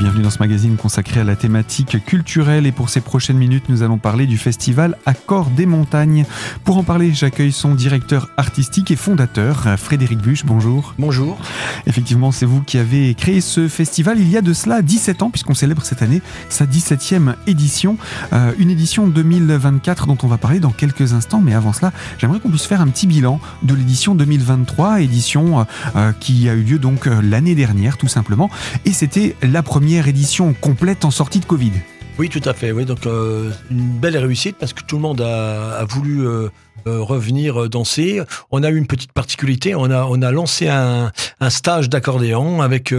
bienvenue dans ce magazine consacré à la thématique culturelle. Et pour ces prochaines minutes, nous allons parler du festival Accord des montagnes. Pour en parler, j'accueille son directeur artistique et fondateur, Frédéric Buche. Bonjour. Bonjour. Effectivement, c'est vous qui avez créé ce festival il y a de cela 17 ans, puisqu'on célèbre cette année sa 17e édition. Euh, une édition 2024 dont on va parler dans quelques instants. Mais avant cela, j'aimerais qu'on puisse faire un petit bilan de l'édition 2023, édition euh, qui a eu lieu donc euh, l'année dernière, tout simplement. Et c'était la première édition complète en sortie de Covid. Oui, tout à fait. Oui, donc euh, une belle réussite parce que tout le monde a, voulu euh, euh, revenir danser. On a eu une petite particularité. On a on a lancé un, un stage d'accordéon avec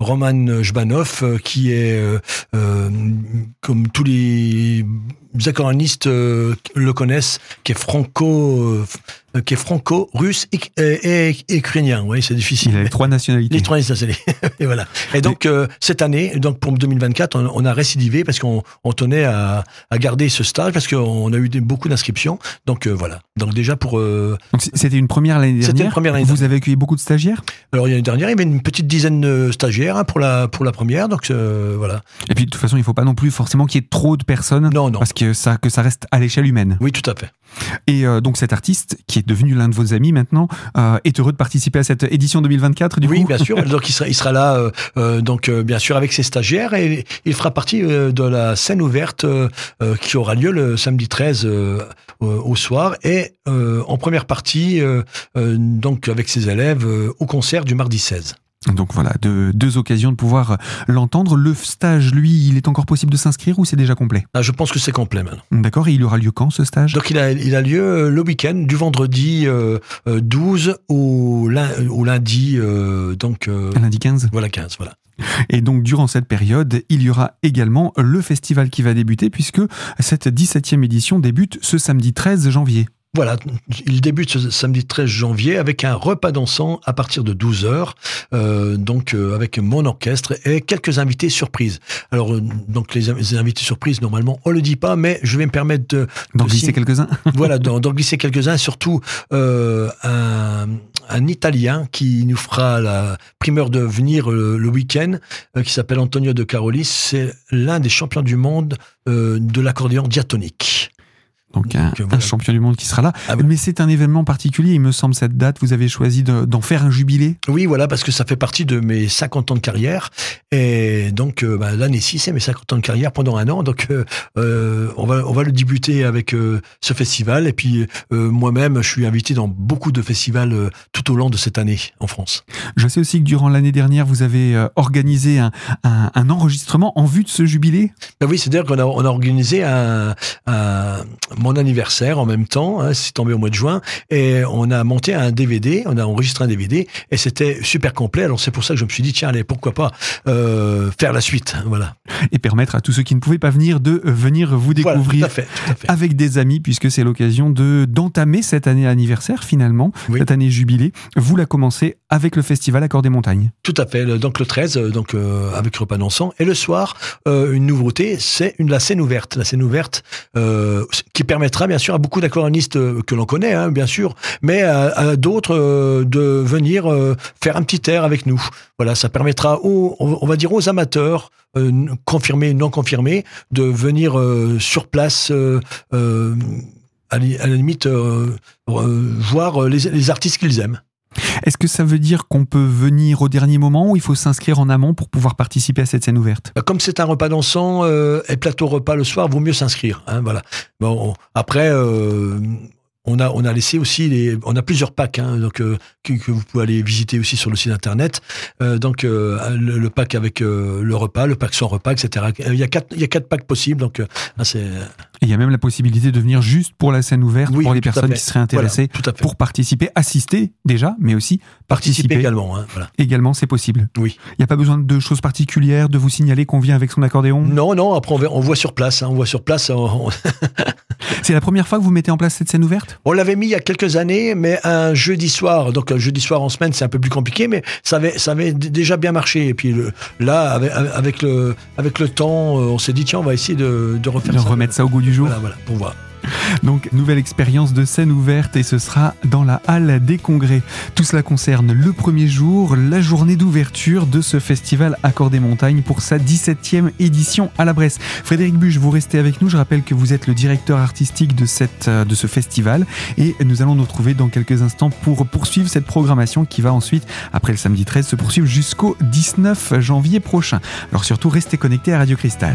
Roman Jbanov qui est comme tous les accordéonistes le connaissent, qui est franco qui est franco-russe et, ukrainien. Oui, c'est difficile. Il a les trois nationalités. Les trois nationalités. et voilà. Et donc euh, cette année, donc pour 2024, on, a récidivé parce qu'on on tenait à, à, garder ce stage parce qu'on a eu beaucoup d'inscriptions. Donc euh, voilà. Donc déjà pour. c'était une première l'année dernière. C'était une première année. Vous avez accueilli beaucoup de stagiaires? Alors l'année dernière, il y avait une petite dizaine de stagiaires hein, pour la pour la première. Donc voilà. Et puis de toute façon, il ne faut pas non plus forcément qu'il y ait trop de personnes. Non, non. Parce que ça que ça reste à l'échelle humaine. Oui, tout à fait. Et donc cet artiste qui est devenu l'un de vos amis maintenant, euh, est heureux de participer à cette édition 2024 du oui, bien sûr. Donc il sera, il sera là, euh, euh, donc bien sûr avec ses stagiaires et il fera partie de la scène ouverte qui aura lieu le samedi 13 au soir et en première partie donc avec ses élèves au concert du mardi 16. Donc voilà, deux, occasions de pouvoir l'entendre. Le stage, lui, il est encore possible de s'inscrire ou c'est déjà complet? Ah, Je pense que c'est complet maintenant. D'accord, et il aura lieu quand ce stage? Donc il a, il a lieu euh, le week-end, du vendredi 12 euh, euh, au, lundi... donc, lundi 15 Voilà, 15, voilà. Et donc durant cette période, il y aura également le festival qui va débuter puisque cette 17e édition débute ce samedi 13 janvier. Voilà, il débute ce samedi 13 janvier avec un repas dansant à partir de 12h, euh, donc euh, avec mon orchestre et quelques invités surprises. Alors, euh, donc les, invités surprises, normalement, on le dit pas, mais je vais me permettre de... D'en glisser quelques-uns Voilà, d'en glisser quelques-uns, surtout un, Italien qui nous fera la primeur de venir le, week-end, qui s'appelle Antonio de Carolis. C'est l'un des champions du monde de l'accordéon diatonique. Donc, un, champion du monde qui sera là. Ah Mais c'est un événement particulier, il me semble, cette date. Vous avez choisi d'en faire un jubilé Oui, voilà, parce que ça fait partie de mes 50 ans de carrière. Et donc, euh, bah, l'année 6, c'est mes 50 ans de carrière pendant un an. Donc, euh, euh, on, va, on va le débuter avec ce festival. Et puis, moi-même, je suis invité dans beaucoup de festivals tout au long de cette année en France. Je sais aussi que durant l'année dernière, vous avez organisé un, un, enregistrement en vue de ce jubilé. Ben oui, c'est-à-dire qu'on a, on a organisé un mon anniversaire en même temps, hein, c'est tombé au mois de juin, et on a monté un DVD, on a enregistré un DVD, et c'était super complet. Alors c'est pour ça que je me suis dit, tiens, allez, pourquoi pas euh, faire la suite, voilà. Et permettre à tous ceux qui ne pouvaient pas venir de venir vous découvrir avec des amis, puisque c'est l'occasion de d'entamer cette année anniversaire finalement, cette année jubilée. Vous la commencez avec le festival Accord des Montagnes. Tout à fait, donc le 13, euh, donc euh, avec repas dansant, et le soir, une nouveauté, c'est une la scène ouverte, la scène ouverte qui permettra bien sûr à beaucoup d'accordéonistes euh, que l'on connaît, hein, bien sûr, mais à, d'autres euh, de venir euh, faire un petit air avec nous. Voilà, ça permettra aux, on va dire aux amateurs, confirmés, non confirmés, de venir sur place. à, la limite, voir les artistes qu'ils aiment. Est-ce que ça veut dire qu'on peut venir au dernier moment ou il faut s'inscrire en amont pour pouvoir participer à cette scène ouverte? Bah, Comme c'est un repas dansant euh, et plateau repas le soir, vaut mieux s'inscrire. Hein, voilà. Bon, après, euh, on a, on a laissé aussi les, on a plusieurs packs hein, donc euh, que, vous pouvez aller visiter aussi sur le site internet. Euh, donc euh, le, pack avec le repas, le pack sans repas, etc. Il y a quatre, il y a quatre packs possibles. Donc c'est. Il y a même la possibilité de venir juste pour la scène ouverte pour les personnes qui seraient intéressées pour participer, assister déjà, mais aussi participer, également. Hein, Également, c'est possible. Oui. Il n'y a pas besoin de choses particulières, de vous signaler qu'on vient avec son accordéon? Non, non. Après on, voit sur place. Hein, on voit sur place. c'est la première fois que vous mettez en place cette scène ouverte? On l'avait mis il y a quelques années, mais un jeudi soir. Donc un jeudi soir en semaine, c'est un peu plus compliqué, mais ça avait, ça avait déjà bien marché. Et puis là, avec, le, avec le temps, euh, on s'est dit tiens, on va essayer de, refaire de remettre ça au goût du jour. Voilà, voilà, pour voir. Donc, nouvelle expérience de scène ouverte et ce sera dans la halle des congrès. Tout cela concerne le premier jour, la journée d'ouverture de ce festival Accord des Montagnes pour sa 17e édition à la Bresse. Frédéric Buche, vous restez avec nous. Je rappelle que vous êtes le directeur artistique de, cette, euh, de ce festival et nous allons nous retrouver dans quelques instants pour poursuivre cette programmation qui va ensuite, après le samedi 13, se poursuivre jusqu'au 19 janvier prochain. Alors surtout, restez connectés à Radio Cristal.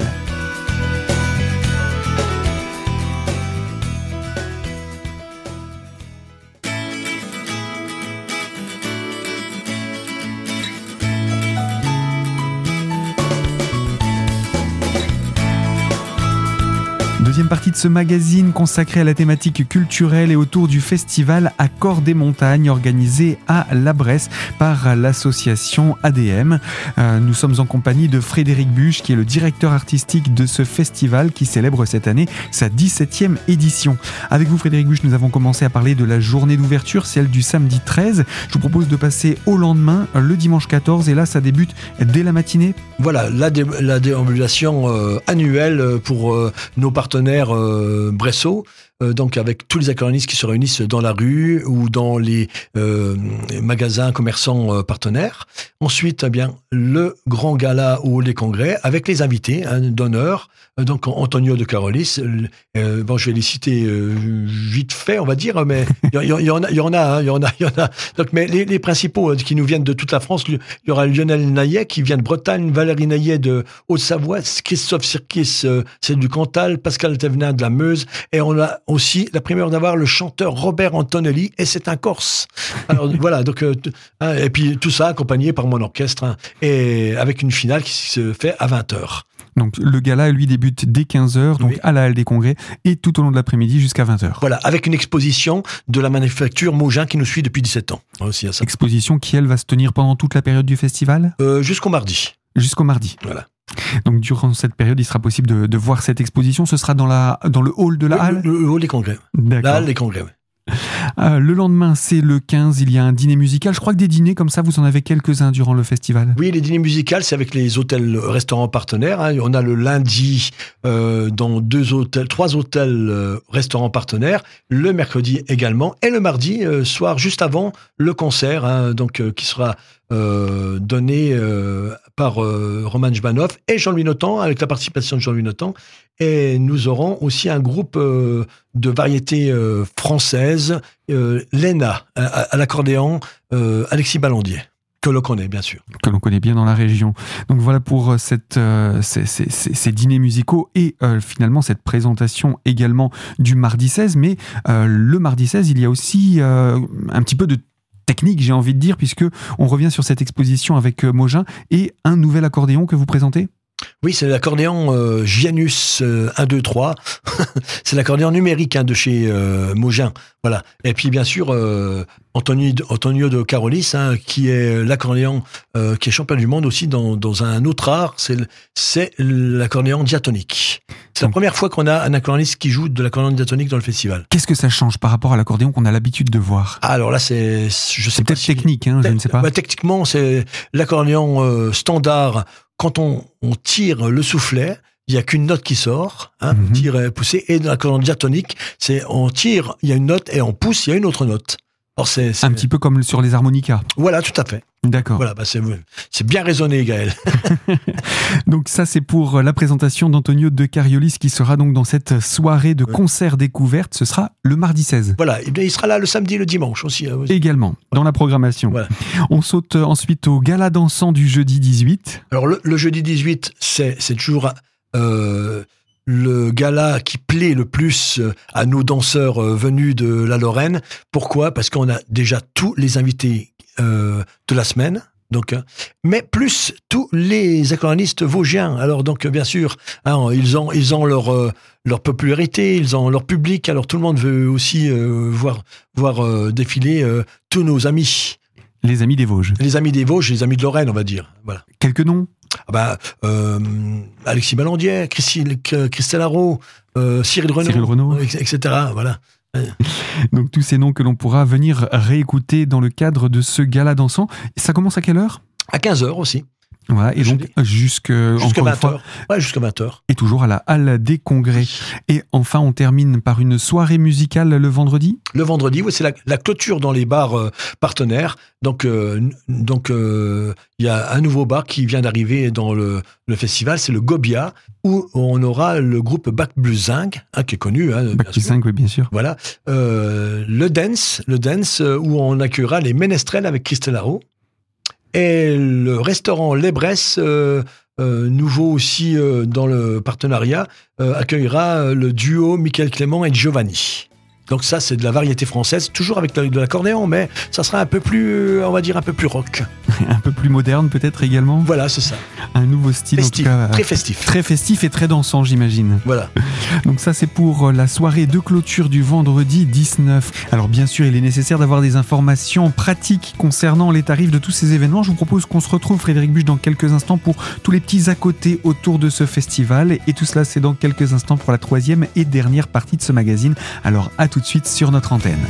Partie de ce magazine consacré à la thématique culturelle et autour du festival Accord des montagnes organisé à La Bresse par l'association ADM. Euh, nous sommes en compagnie de Frédéric Buche qui est le directeur artistique de ce festival qui célèbre cette année sa 17e édition. Avec vous Frédéric Buche, nous avons commencé à parler de la journée d'ouverture, celle du samedi 13. Je vous propose de passer au lendemain, le dimanche 14 et là ça débute dès la matinée. Voilà, la, la déambulation euh, annuelle pour euh, nos partenaires euh, Bresso, euh, donc avec tous les accordéonistes qui se réunissent dans la rue ou dans les euh, magasins commerçants partenaires. Ensuite, eh bien le grand gala ou les congrès avec les invités hein, d'honneur. donc Antonio de Carolis. bon, je vais les citer vite fait, on va dire, mais il y, en a, il y en a, il y en a, il y en a. Donc, mais les, principaux qui nous viennent de toute la France, il y aura Lionel Naillet qui vient de Bretagne, Valérie Naillet de Haute-Savoie, Christophe Sirkis, c'est du Cantal, Pascal Thévenin de la Meuse, et on a aussi la primeur d'avoir le chanteur Robert Antonelli, et c'est un Corse. Alors voilà, donc euh, hein, et puis tout ça accompagné par mon orchestre, hein, et avec une finale qui se fait à 20h. Donc le gala, lui, débute dès 15h, donc à la Halle des Congrès, et tout au long de l'après-midi jusqu'à 20h. Voilà, avec une exposition de la manufacture Mogin qui nous suit depuis 17 ans. Aussi Exposition qui, elle, va se tenir pendant toute la période du festival? Euh, Jusqu'au mardi. Jusqu'au mardi. Voilà. Donc durant cette période, il sera possible de, voir cette exposition. Ce sera dans, la, dans le hall de la halle le, hall des congrès. La halle des congrès, oui. Euh, le lendemain, c'est le 15, il y a un dîner musical. Je crois que des dîners comme ça, vous en avez quelques-uns durant le festival. Oui, les dîners musicaux, c'est avec les hôtels, restaurants partenaires. Hein. On a le lundi euh, dans deux hôtels, trois hôtels, euh, restaurants partenaires. Le mercredi également. Et le mardi, soir, juste avant le concert, hein, donc qui sera donné par Roman Jbanov et Jean-Louis Notan, avec la participation de Jean-Louis Notan. Et nous aurons aussi un groupe euh, de variétés euh, françaises, euh, l'ENA, à, l'accordéon, Alexis Ballandier que l'on connaît bien sûr. Que l'on connaît bien dans la région. Donc voilà pour ces, dîners musicaux et finalement cette présentation également du mardi 16. Mais le mardi 16, il y a aussi un petit peu de technique, j'ai envie de dire, puisque on revient sur cette exposition avec Mogin et un nouvel accordéon que vous présentez? Oui, c'est l'accordéon euh, Gianus 1, 2, 3. c'est l'accordéon numérique hein, de chez euh, Mogin. Voilà. Et puis, bien sûr, euh, Antonio, de Carolis, hein, qui est l'accordéon euh, qui est champion du monde aussi dans, un autre art, c'est l'accordéon diatonique. C'est la première fois qu'on a un accordéoniste qui joue de l'accordéon diatonique dans le festival. Qu'est-ce que ça change par rapport à l'accordéon qu'on a l'habitude de voir? Ah, Alors là, c'est, je sais peut-être technique, hein, je ne sais pas. Bah, techniquement, c'est l'accordéon standard quand on, tire le soufflet, il y a qu'une note qui sort, hein, on mhm. tire et pousser, et dans la colonne diatonique, c'est on tire, il y a une note, et on pousse, il y a une autre note. c'est, Un petit peu comme sur les harmonicas. Voilà, tout à fait. D'accord. Voilà, bah c'est, bien raisonné, Gaël. donc ça, c'est pour la présentation d'Antonio de Cariolis qui sera donc dans cette soirée de concert découverte. Ce sera le mardi 16. Voilà, il sera là le samedi et le dimanche aussi. Hein, Également, dans la programmation. On saute ensuite au gala dansant du jeudi 18. Alors le, jeudi 18, c'est, toujours... Euh, le gala qui plaît le plus euh, à nos danseurs euh, venus de la Lorraine. Pourquoi? Parce qu'on a déjà tous les invités euh, de la semaine. Donc, hein. mais plus tous les accordéonistes vosgiens. Alors donc bien sûr, hein, ils ont ils ont leur euh, leur popularité, ils ont leur public. Alors tout le monde veut aussi euh, voir voir défiler tous nos amis. Les amis des Vosges. Les amis des Vosges, les amis de Lorraine, on va dire. Voilà. Quelques noms? Ah bah, Alexis Ballandier, Christelle, Christelle Haro, Cyril Renaud, Cyril Renaud. etc. Voilà. Donc tous ces noms que l'on pourra venir réécouter dans le cadre de ce gala dansant. Ça commence à quelle heure? À 15h aussi. Voilà, et donc jusque, jusqu'à encore 20 une fois, heures. Ouais, jusqu'à 20 heures. et toujours à la halle des congrès. Et enfin, on termine par une soirée musicale le vendredi? Le vendredi, oui, c'est la, la clôture dans les bars euh, partenaires. Donc, euh, donc, euh, il y a un nouveau bar qui vient d'arriver dans le, le festival, c'est le Gobia, où on aura le groupe Bac Blue Zinc, hein, qui est connu, hein, Bac plus. 5, oui, bien sûr. Voilà, le dance, le dance où on accueillera les Ménestrels avec Christelle Haro. Et le restaurant Les euh, euh, nouveau aussi euh, dans le partenariat, accueillera le duo Michael Clément et Giovanni. Donc ça, c'est de la variété française, toujours avec de l'accordéon, mais ça sera un peu plus, euh, on va dire, un peu plus rock. Un peu plus moderne peut-être également. Voilà, c'est ça. Un nouveau style Festif, en tout cas. très festif. Très festif et très dansant, j'imagine. Voilà. Donc ça, c'est pour euh, la soirée de clôture du vendredi 19. Alors bien sûr, il est nécessaire d'avoir des informations pratiques concernant les tarifs de tous ces événements. Je vous propose qu'on se retrouve, Frédéric Buche, dans quelques instants pour tous les petits à côté autour de ce festival. Et tout cela, c'est dans quelques instants pour la troisième et dernière partie de ce magazine. Alors à tout de suite sur notre antenne.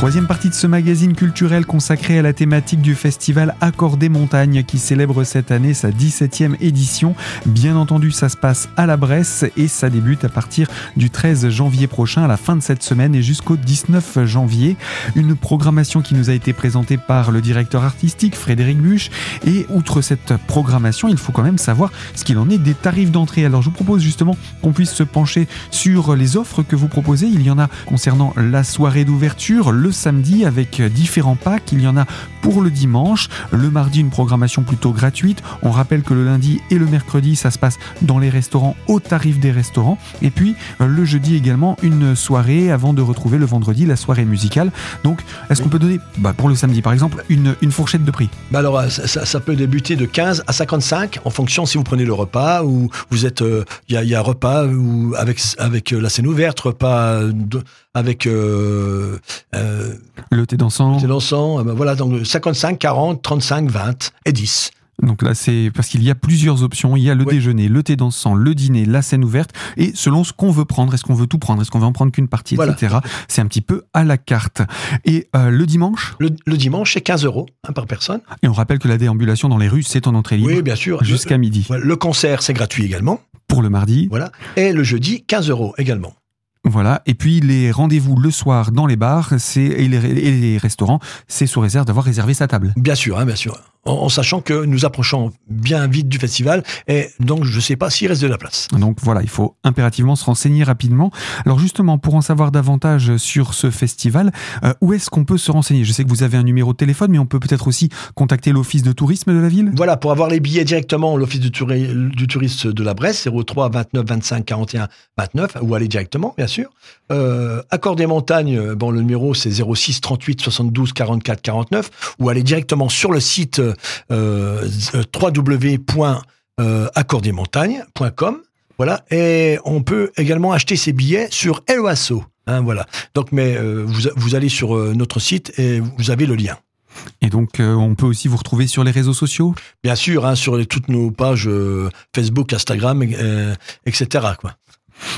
Troisième partie de ce magazine culturel consacré à la thématique du festival Accord des Montagnes qui célèbre cette année sa 17e édition. Bien entendu, ça se passe à la Bresse et ça débute à partir du 13 janvier prochain, à la fin de cette semaine et jusqu'au 19 janvier. Une programmation qui nous a été présentée par le directeur artistique Frédéric Buche. Et outre cette programmation, il faut quand même savoir ce qu'il en est des tarifs d'entrée. Alors je vous propose justement qu'on puisse se pencher sur les offres que vous proposez. Il y en a concernant la soirée d'ouverture, le samedi avec différents packs. Il y en a pour le dimanche, le mardi une programmation plutôt gratuite. On rappelle que le lundi et le mercredi ça se passe dans les restaurants au tarif des restaurants. Et puis euh, le jeudi également une soirée avant de retrouver le vendredi la soirée musicale. Donc est-ce Oui. qu'on peut donner bah, pour le samedi par exemple une, une fourchette de prix? Bah alors, euh, ça, ça- ça peut débuter de 15 à 55 en fonction si vous prenez le repas ou vous êtes. euh, Il y, a, il y a repas ou avec, avec euh, la scène ouverte, repas de- avec euh, euh, Le thé dansant thé dansant. euh, ben voilà, donc 55, 40, 35, 20 et 10. Donc là, c'est parce qu'il y a plusieurs options. Il y a le déjeuner, le thé dansant, le dîner, la scène ouverte. Et selon ce qu'on veut prendre, est-ce qu'on veut tout prendre, est-ce qu'on veut en prendre qu'une partie, Voilà. etc. C'est un petit peu à la carte. Et euh, le dimanche, Le, le dimanche, c'est 15 euros hein, par personne. et on rappelle que la déambulation dans les rues, c'est en entrée libre Oui, bien sûr. Le- jusqu'à midi. le concert, c'est gratuit également. Pour le mardi, Voilà. Et le jeudi, 15 euros également. Voilà. Et puis les rendez-vous le soir dans les bars, et les, et les restaurants, c'est sous réserve d'avoir réservé sa table. Bien sûr, hein, bien sûr. En, en sachant que nous approchons bien vite du festival et donc je ne sais pas s'il reste de la place. Donc voilà, il faut impérativement se renseigner rapidement. Alors justement, pour en savoir davantage sur ce festival, euh, où est-ce qu'on peut se renseigner? Je sais que vous avez un numéro de téléphone, mais on peut peut-être aussi contacter l'office de tourisme de la ville? Voilà, pour avoir les billets directement, l'Office du, touri- du touriste de la Bresse, 03 29 25 41 29, ou aller directement, bien sûr. Euh, Accord des montagnes, euh, bon, le numéro c'est 06 38 72 44 49, ou aller directement sur le site euh, www.accordsdesmontagnes.com. Voilà, et on peut également acheter ses billets sur LOASO. Hein, voilà. Donc, mais euh, vous, vous allez sur euh, notre site et vous avez le lien. Et donc, euh, on peut aussi vous retrouver sur les réseaux sociaux? Bien sûr, hein, sur les- toutes nos pages euh, Facebook, Instagram, euh, etc. Quoi.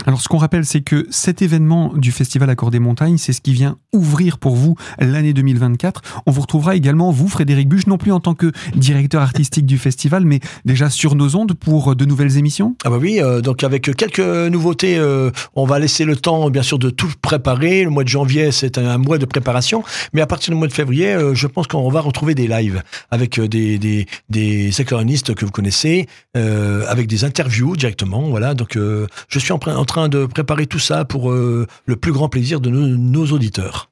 Alors, ce qu'on rappelle, c'est que cet événement du Festival Accord des Montagnes, c'est ce qui vient ouvrir pour vous l'année 2024. On vous retrouvera également, vous, Frédéric Buche, non plus en tant que directeur artistique du festival, mais déjà sur nos ondes pour de nouvelles émissions. Ah bah oui, euh, donc avec quelques nouveautés, euh, on va laisser le temps, bien sûr, de tout préparer. Le mois de janvier, c'est un, mois de préparation, mais à partir du mois de février, euh, je pense qu'on va retrouver des lives avec euh, des des, que vous connaissez, euh, avec des interviews directement. Voilà, donc euh, je suis en, en train de préparer tout ça pour euh, le plus grand plaisir de nos, auditeurs.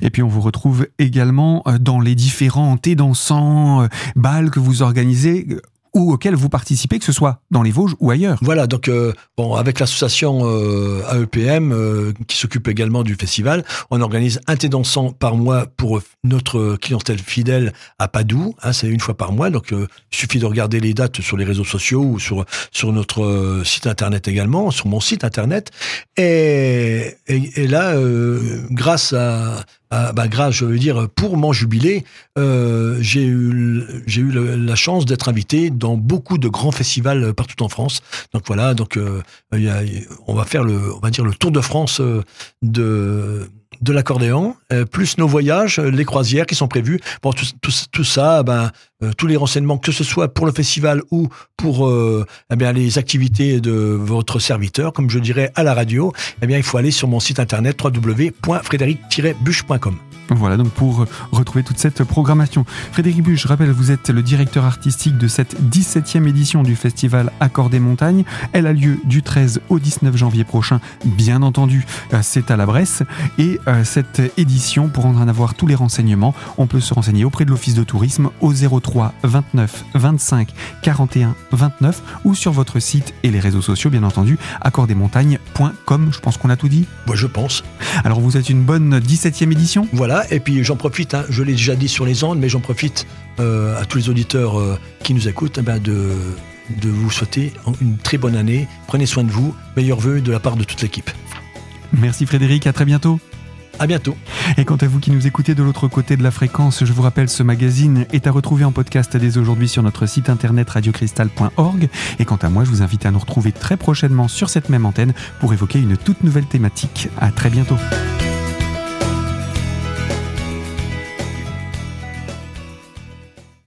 Et puis on vous retrouve également euh, dans les différents thés dansants, euh, balles que vous organisez ou auxquels vous participez, que ce soit dans les Vosges ou ailleurs. Voilà, donc euh, bon, avec l'association euh, AEPM euh, qui s'occupe également du festival, on organise un thé dansant par mois pour notre clientèle fidèle à Padoue. Hein, c'est une fois par mois, donc euh, il suffit de regarder les dates sur les réseaux sociaux ou sur sur notre euh, site internet également, sur mon site internet. Et, et, et là, euh, grâce à bah, grâce, je veux dire, pour mon jubilé, j'ai eu, j'ai eu la chance d'être invité dans beaucoup de grands festivals partout en France. Donc voilà, donc a, on va faire le, on va dire le tour de France de de l'accordéon, euh, plus nos voyages, euh, les croisières qui sont prévues. Bon, tout, tout, ça, ben, euh, tous les renseignements, que ce soit pour le festival ou pour eh les activités de votre serviteur, comme je dirais à la radio, eh bien, il faut aller sur mon site internet www.frédéric-buche.com. Voilà donc pour retrouver toute cette programmation. Frédéric Buche, je rappelle, vous êtes le directeur artistique de cette 17e édition du festival Accord des Montagnes. Elle a lieu du 13 au 19 janvier prochain, bien entendu, c'est à la Bresse. Et euh, cette édition, pour en avoir tous les renseignements, on peut se renseigner auprès de l'Office de tourisme au 03 29 25 41 29 ou sur votre site et les réseaux sociaux, bien entendu, accordesmontagnes.com. Je pense qu'on a tout dit. Moi, je pense. Alors, vous êtes une bonne 17e édition? Voilà, et puis j'en profite, hein, je l'ai déjà dit sur les ondes, mais j'en profite euh, à tous les auditeurs euh, qui nous écoutent eh ben, de de vous souhaiter une très bonne année. Prenez soin de vous. Meilleurs vœux de la part de toute l'équipe. Merci Frédéric, à très bientôt. À bientôt. Et quant à vous qui nous écoutez de l'autre côté de la fréquence, je vous rappelle, ce magazine est à retrouver en podcast dès aujourd'hui sur notre site internet radiocristal.org. Et quant à moi, je vous invite à nous retrouver très prochainement sur cette même antenne pour évoquer une toute nouvelle thématique. À très bientôt.